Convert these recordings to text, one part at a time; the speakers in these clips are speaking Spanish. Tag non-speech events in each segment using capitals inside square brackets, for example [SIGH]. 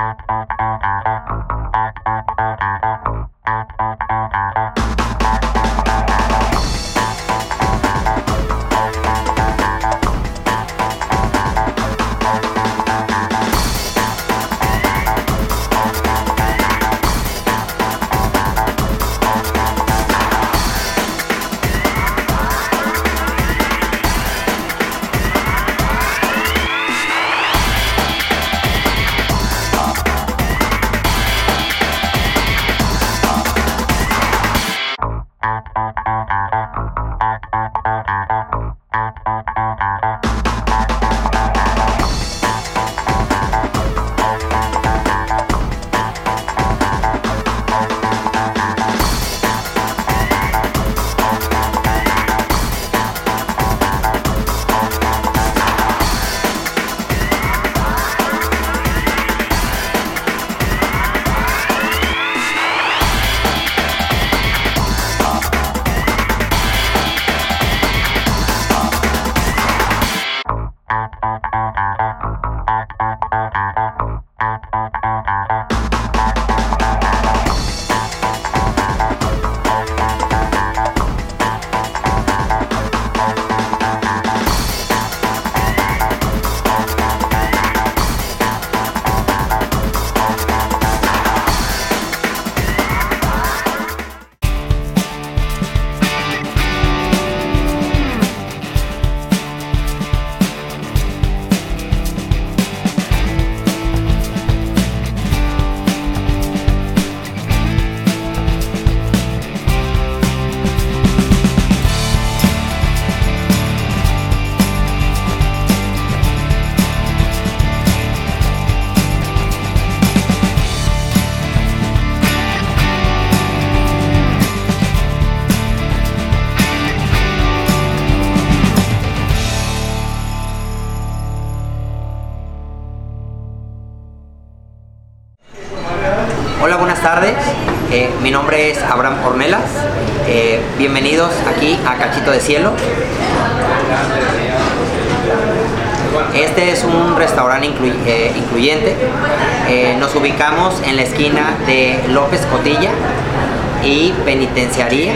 Eh, mi Abraham Ornelas. Eh, bienvenidos aquí a Cachito de Cielo. Este es un restaurante eh, incluyente. nos ubicamos en la esquina de López Cotilla y Penitenciaría.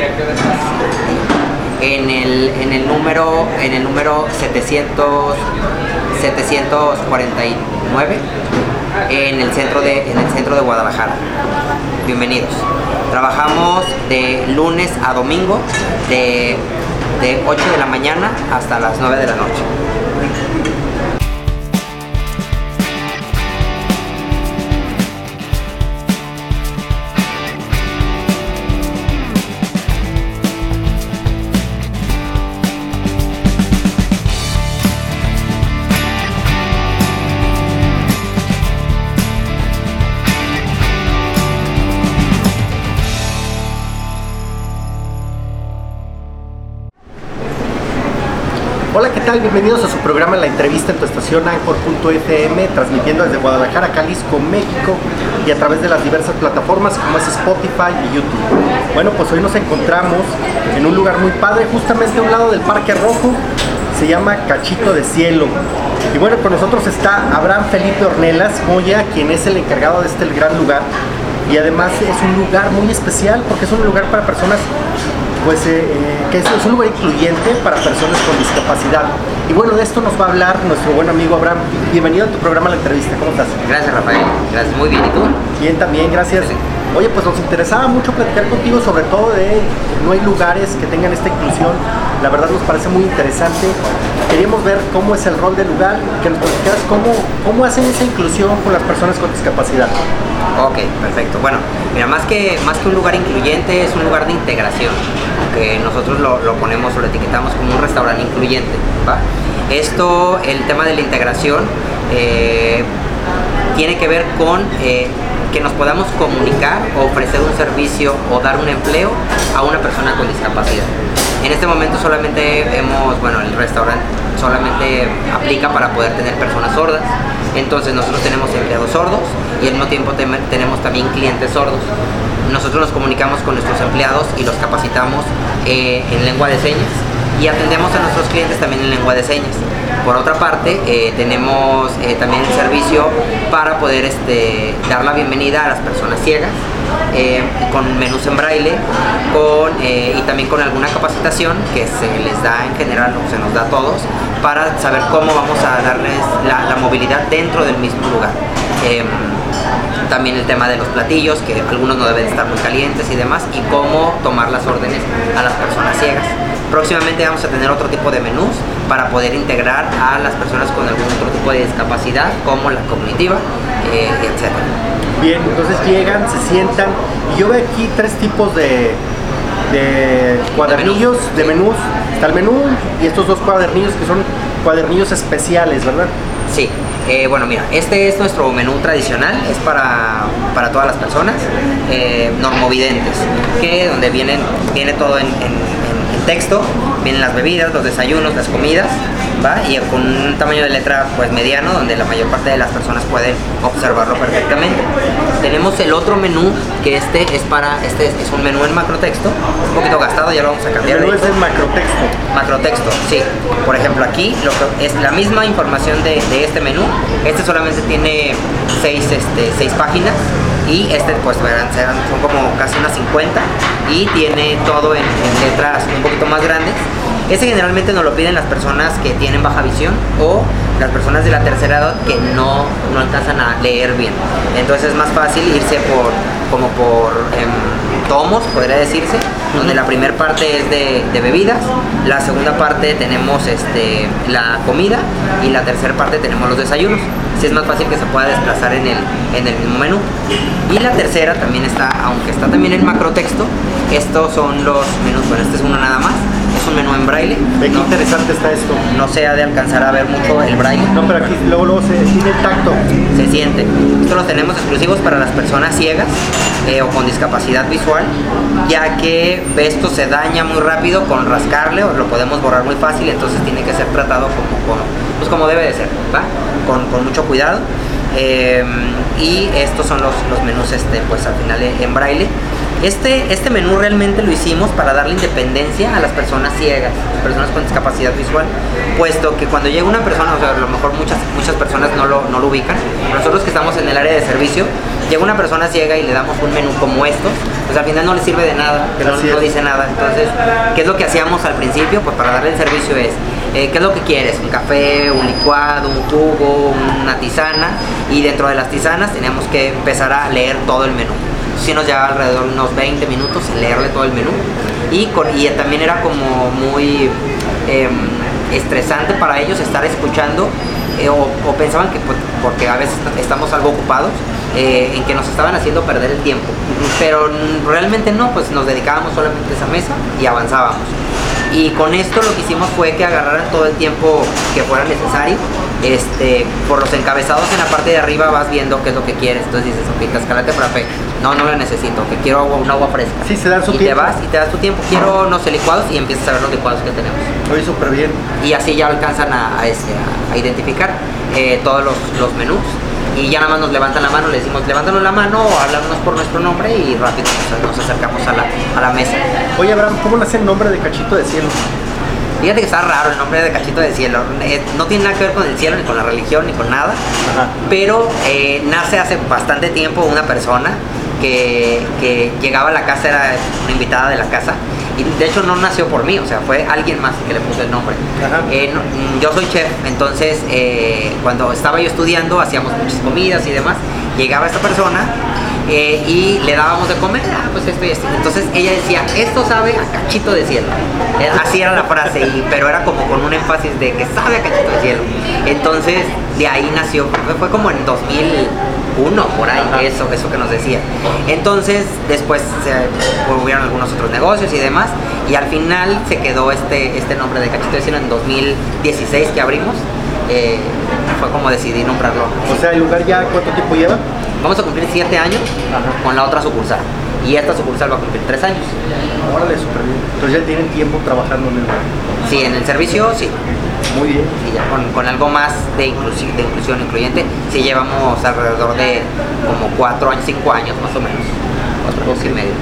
En el, en el número en el número 700 749 en el centro de, en el centro de Guadalajara. Bienvenidos. Trabajamos de lunes a domingo de, de 8 de la mañana hasta las 9 de la noche. Tal? Bienvenidos a su programa La Entrevista en tu estación Anchor.fm, transmitiendo desde Guadalajara, Jalisco, México y a través de las diversas plataformas como es Spotify y YouTube. Bueno, pues hoy nos encontramos en un lugar muy padre, justamente a un lado del Parque Rojo, se llama Cachito de Cielo. Y bueno, con nosotros está Abraham Felipe Ornelas Moya, quien es el encargado de este gran lugar. Y además es un lugar muy especial porque es un lugar para personas pues eh, eh, que es, un lugar incluyente para personas con discapacidad. Y bueno, de esto nos va a hablar nuestro buen amigo Abraham. Bienvenido a tu programa La Entrevista, ¿cómo estás? Gracias Rafael, gracias, muy bien, ¿y tú? Bien también, gracias. Oye, pues nos interesaba mucho platicar contigo sobre todo de no hay lugares que tengan esta inclusión. La verdad nos parece muy interesante. Queríamos ver cómo es el rol del lugar, que nos platicaras cómo, cómo hacen esa inclusión con las personas con discapacidad. Ok, perfecto. Bueno, mira, más que, más que un lugar incluyente, es un lugar de integración que nosotros lo, ponemos o lo etiquetamos como un restaurante incluyente. Esto, el tema de la integración, eh, tiene que ver con eh, que nos podamos comunicar, ofrecer un servicio o dar un empleo a una persona con discapacidad. En este momento solamente hemos, bueno, el restaurante solamente aplica para poder tener personas sordas. Entonces nosotros tenemos empleados sordos y al mismo tiempo tenemos también clientes sordos. Nosotros nos comunicamos con nuestros empleados y los capacitamos eh, en lengua de señas y atendemos a nuestros clientes también en lengua de señas. Por otra parte, eh, tenemos eh, también el servicio para poder este, dar la bienvenida a las personas ciegas, con menús en braille y también con alguna capacitación que se les da en general o se nos da a todos para saber cómo vamos a darles la, la movilidad dentro del mismo lugar. También el tema de los platillos, que algunos no deben estar muy calientes y demás, y cómo tomar las órdenes a las personas ciegas. Próximamente vamos a tener otro tipo de menús para poder integrar a las personas con algún otro tipo de discapacidad, como la cognitiva, eh, etc. Bien, entonces llegan, se sientan, y yo veo aquí tres tipos de, de cuadernillos, de, menús. Está el menú y estos dos cuadernillos que son cuadernillos especiales, ¿verdad? Sí, eh, bueno, mira, este es nuestro menú tradicional, es para, para todas las personas, eh, normovidentes, que donde vienen, viene todo en texto, vienen las bebidas, los desayunos, las comidas, ¿va? Y con un tamaño de letra pues mediano, donde la mayor parte de las personas pueden observarlo perfectamente. Tenemos el otro menú, que este es para, este es un menú en macrotexto, un poquito gastado, ya lo vamos a cambiar. El menú es en macrotexto. Macrotexto, sí. Por ejemplo, aquí lo que es la misma información de, de este menú, este solamente tiene seis, este, seis páginas y este pues verán, son como casi unas 50 y tiene todo en, letras un poquito más grandes. Este generalmente nos lo piden las personas que tienen baja visión o las personas de la tercera edad que no, no alcanzan a leer bien. Entonces es más fácil irse por como por em, tomos, podría decirse, donde la primera parte es de, de, bebidas, la segunda parte tenemos este, la comida y la tercera parte tenemos los desayunos si es más fácil que se pueda desplazar en el, en el mismo menú. Y la tercera también está, aunque está también en macro texto, estos son los menús, bueno, este es uno nada más, es un menú en braille. Ve qué interesante está esto. No se ha de alcanzar a ver mucho el braille. No, pero aquí luego, luego se siente el tacto. Se siente. Esto lo tenemos exclusivos para las personas ciegas eh, o con discapacidad visual, ya que esto se daña muy rápido con rascarle o lo podemos borrar muy fácil, entonces tiene que ser tratado como, como, pues como debe de ser, ¿va? Con, con mucho cuidado. Eh, y estos son los, los menús este, pues al final en braille este, este menú realmente lo hicimos para darle independencia a las personas ciegas, personas con discapacidad visual, puesto que cuando llega una persona, o sea, a lo mejor muchas, muchas personas no lo, no lo ubican, nosotros que estamos en el área de servicio, llega una persona ciega y le damos un menú como estos, pues al final no le sirve de nada, que no, no, dice nada. Entonces, ¿qué es lo que hacíamos al principio? Pues para darle el servicio es, eh, ¿qué es lo que quieres? Un café, un licuado, un jugo, una tisana, y dentro de las tisanas teníamos que empezar a leer todo el menú sí nos llevaba alrededor de unos 20 minutos leerle todo el menú. Y, y también era como muy em, estresante para ellos estar escuchando eh, o, pensaban que porque a veces estamos algo ocupados eh, en que nos estaban haciendo perder el tiempo pero realmente no pues nos dedicábamos solamente a esa mesa y avanzábamos y con esto lo que hicimos fue que agarraran todo el tiempo que fuera necesario. Este, por los encabezados en la parte de arriba vas viendo qué es lo que quieres. Entonces dices, ok, escalate frappé. No, no lo necesito, que quiero agua, un agua fresca. Sí, se dan su y tiempo. te vas y te das tu tiempo. Quiero, no sé, licuados y empiezas a ver los licuados que tenemos. Oye, súper bien. Y así ya alcanzan a, este, a identificar eh, todos los, los menús y ya nada más nos levantan la mano, le decimos levántanos la mano o háblanos por nuestro nombre y rápido nos, acercamos a la, a la, mesa. Oye Abraham, ¿cómo nace el nombre de Cachito de Cielo? Fíjate que está raro el nombre de Cachito de Cielo. Eh, no tiene nada que ver con el cielo, ni con la religión, ni con nada. Pero eh, nace hace bastante tiempo una persona que, que llegaba a la casa, era una invitada de la casa y de hecho no nació por mí, o sea, fue alguien más que le puso el nombre. Eh, mm, yo soy chef, entonces eh, cuando estaba yo estudiando hacíamos muchas comidas y demás, llegaba esta persona eh, y le dábamos de comer, ah, pues esto y esto. Entonces ella decía, esto sabe a cachito de cielo. así era la frase, y, pero era como con un énfasis de que sabe a cachito de cielo. Entonces de ahí nació, fue como en 2000 uno por ahí, eso, eso que nos decía. Entonces, después se hubieron algunos otros negocios y demás, y al final se quedó este, este nombre de Cachito de Cielo en 2016 que abrimos. Eh, fue como decidí nombrarlo. O sea, ¿el lugar ya cuánto tiempo lleva? Vamos a cumplir siete años con la otra sucursal. Y esta sucursal va a cumplir tres años. Órale, súper bien. Entonces ya tienen tiempo trabajando en el. Sí, en el servicio sí. Muy bien. Y ya con, algo más de, de inclusión incluyente, sí llevamos alrededor de como cuatro años, cinco años más o menos. cuatro años y medio.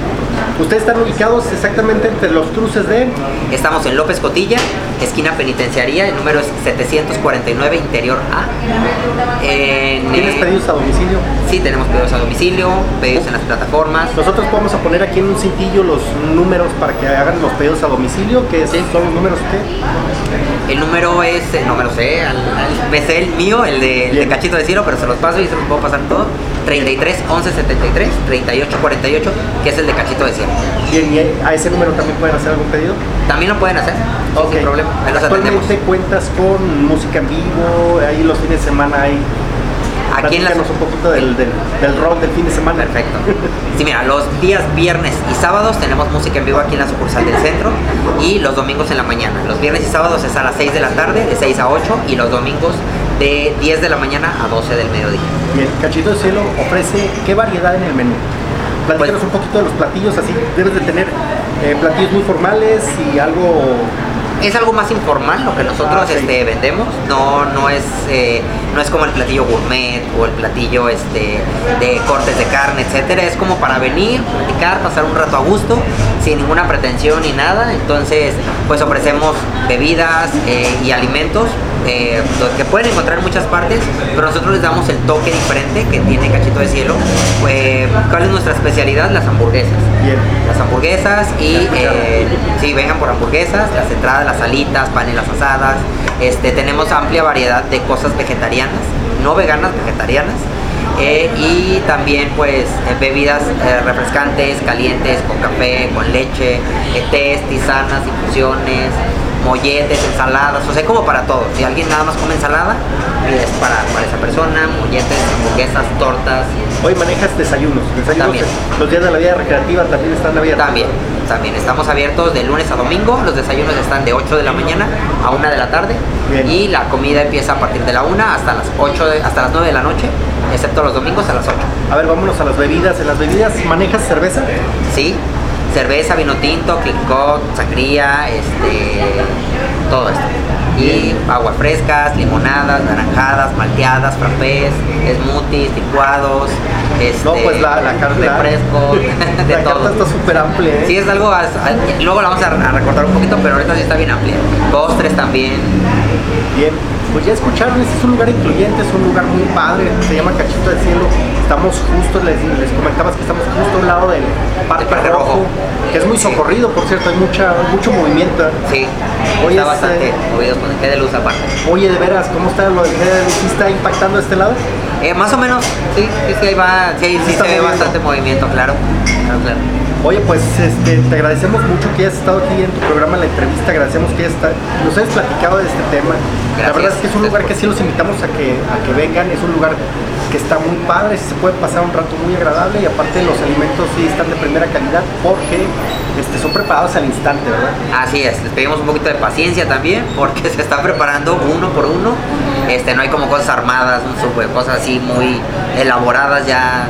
Ustedes están ubicados exactamente entre los cruces de... Estamos en López Cotilla, esquina penitenciaría, el número es 749 Interior A. En, ¿Tienes eh, pedidos a domicilio? Sí, tenemos pedidos a domicilio, pedidos en las plataformas. Nosotros vamos a poner aquí en un cintillo los números para que hagan los pedidos a domicilio, que Sí. son los números que... El número es, eh, no me lo sé, al- al- me sé el mío, el de, el de Bien. Cachito de Cielo, pero se los paso y se los puedo pasar todo. 33 11 73 38 48, que es el de Cachito de Cielo. Bien, y a ese número también pueden hacer algún pedido. También lo pueden hacer, sí, Ok. sin problema. Ahí los. Actualmente cuentas con música en vivo, ahí los fines de semana hay... Aquí en un poquito del, del, del rock del fin de semana. Perfecto. [LAUGHS] Sí, mira, los días viernes y sábados tenemos música en vivo aquí en la sucursal del centro y los domingos en la mañana. Los viernes y sábados es a las 6 de la tarde, de 6 a 8 y los domingos de 10 de la mañana a 12 del mediodía. Bien, Cachito de Cielo ofrece qué variedad en el menú. Platícanos Pues- un poquito de los platillos, así debes de tener eh, platillos muy formales y algo... Es algo más informal lo que nosotros Ah, este, vendemos, no, no, es, eh, no es como el platillo gourmet o el platillo este, de cortes de carne, etcétera. Es como para venir, platicar, pasar un rato a gusto, sin ninguna pretensión ni nada. Entonces, pues ofrecemos bebidas eh, y alimentos eh, que pueden encontrar en muchas partes, pero nosotros les damos el toque diferente que tiene Cachito de Cielo. Pues, ¿Cuál es nuestra especialidad? Las hamburguesas Bien. las hamburguesas y eh, sí, vengan por hamburguesas, las entradas, las alitas, panelas asadas. Este, tenemos amplia variedad de cosas vegetarianas, no veganas, vegetarianas. Eh, y también pues eh, bebidas eh, refrescantes, calientes, con café, con leche, tés, tisanas, infusiones, molletes, ensaladas, o sea, como para todo. Si alguien nada más come ensalada, es para, para esa persona, molletes, hamburguesas, tortas, Hoy manejas desayunos. Desayunos También. los días de la vida recreativa también están abiertos. También, también. Estamos abiertos de lunes a domingo. Los desayunos están de 8 de la mañana a 1 de la tarde. Bien. Y la comida empieza a partir de la 1 hasta las 8 de- hasta las 9 de la noche, excepto los domingos a las 8. A ver, vámonos a las bebidas. ¿En las bebidas manejas cerveza? Sí, cerveza, vino tinto, clicot, sangría, este, todo esto. Y aguas frescas, limonadas, naranjadas, malteadas, frappés, smoothies, licuados, este, No, pues la, la carta... refrescos, [LAUGHS] de la todo. carta está súper amplia, ¿eh? Sí, es algo. luego la vamos a, a recortar un poquito, pero ahorita sí está bien amplia. Postres también. Bien, pues ya escucharon, este es un lugar incluyente, es un lugar muy padre, se llama Cachito del Cielo. Estamos justo, les, les comentabas que estamos justo a un lado del Parque, Parque Rojo, Rojo. que es muy Sí. socorrido, por cierto, hay mucha, mucho movimiento. Sí, Oye, está este- bastante movido con el G de luz aparte. Oye, de veras, ¿cómo está lo del GDL? ¿Sí está impactando este lado? Eh, más o menos, sí, sí, sí, ahí va, sí, sí Está se ve moviendo. bastante movimiento. Claro, claro. Oye, pues este, te agradecemos mucho que hayas estado aquí en tu programa, la entrevista, agradecemos que nos hayas platicado de este tema. La verdad es que es un lugar que sí los invitamos a que, a que vengan, es un lugar que está muy padre, se puede pasar un rato muy agradable y aparte los alimentos sí están de primera calidad porque este, son preparados al instante, ¿verdad? Así es, les pedimos un poquito de paciencia también porque [LAUGHS] se está preparando uno por uno. Este, no hay como cosas armadas, super, cosas así muy elaboradas ya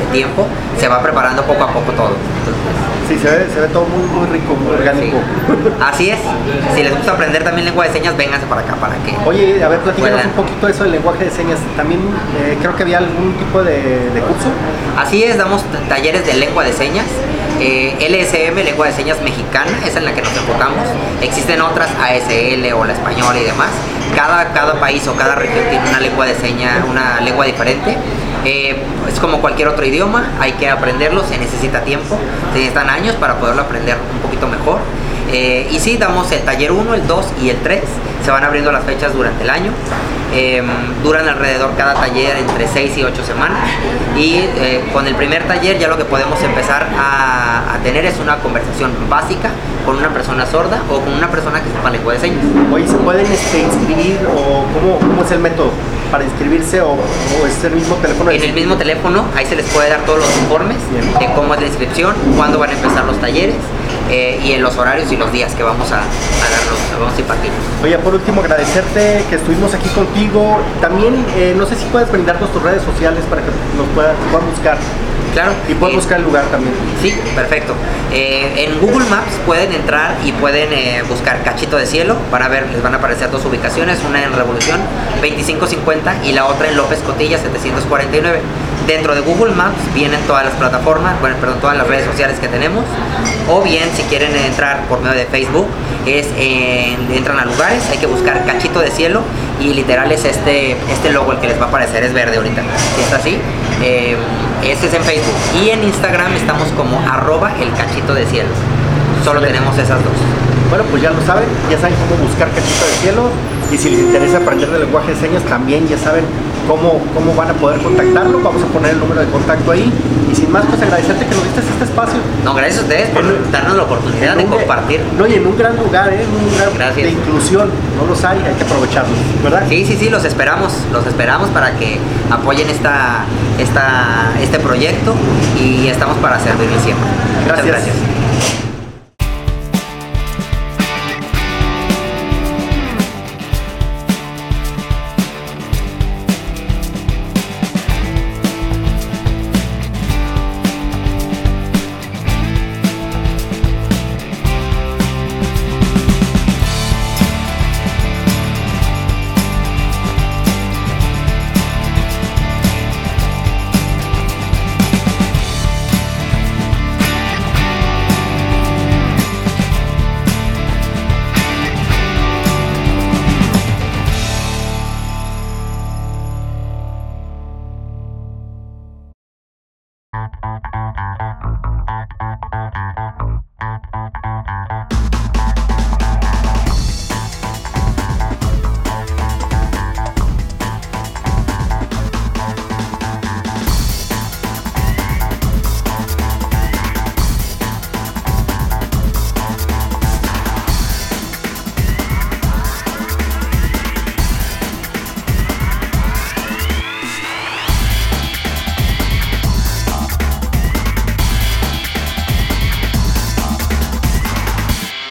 de tiempo. Se va preparando poco a poco todo. Sí, se ve, se ve todo muy, muy rico, muy orgánico. Sí. Así es. Si les gusta aprender también lengua de señas, vénganse para acá para que. Oye, a ver, platícanos Puedan. un poquito eso del lenguaje de señas. También eh, creo que había algún tipo de, de curso. Así es, damos talleres de lengua de señas. Eh, LSM, lengua de señas mexicana, es en la que nos enfocamos. Existen otras, ASL o la española y demás. Cada, cada país o cada región tiene una lengua de señas, una lengua diferente. Eh, es como cualquier otro idioma, hay que aprenderlo, se necesita tiempo, se necesitan años para poderlo aprender un poquito mejor. Eh, y sí, damos el taller 1, el 2 y el 3. Se van abriendo las fechas durante el año. Eh, duran alrededor cada taller entre 6 y 8 semanas. Y eh, con el primer taller ya lo que podemos empezar a, tener es una conversación básica con una persona sorda o con una persona que sepa lengua de señas. Oye, ¿se pueden este, inscribir o cómo es el método para inscribirse o, o es el mismo teléfono? En el mismo teléfono, ahí se les puede dar todos los informes Bien. de cómo es la inscripción, cuándo van a empezar los talleres eh, y en los horarios y los días que vamos a, a darlos, vamos a impartir. Oye, por último, agradecerte que estuvimos aquí contigo. También, eh, no sé si puedes brindarnos tus redes sociales para que nos puedan, puedan buscar Claro. y puedan eh, buscar el lugar también. Sí, perfecto. Eh, en Google Maps pueden entrar y pueden eh, buscar Cachito de Cielo. Van a ver, les van a aparecer dos ubicaciones, una en Revolución 2550 y la otra en López Cotilla 749. Dentro de Google Maps vienen todas las plataformas, bueno, perdón, todas las redes sociales que tenemos. O bien, si quieren entrar por medio de Facebook, es entran a lugares, hay que buscar cachito de cielo y literal es este, este logo el que les va a aparecer, es verde ahorita. Si está así, este es en Facebook. Y en Instagram estamos como arroba el cachito de cielo. Solo tenemos esas dos. Bueno, pues ya lo saben, ya saben cómo buscar cachito de cielo y si les interesa aprender de lenguaje de señas también ya saben cómo, cómo van a poder contactarlo. Vamos a poner el número de contacto ahí. Y sin más, pues agradecerte que nos diste este espacio. No, gracias a ustedes por darnos la oportunidad de compartir. No, y en un gran lugar, ¿eh? en un lugar de inclusión. No los hay, hay que aprovecharlos, ¿verdad? Sí, sí, sí, los esperamos. Los esperamos para que apoyen esta, esta, este proyecto y estamos para servirles siempre. Muchas gracias.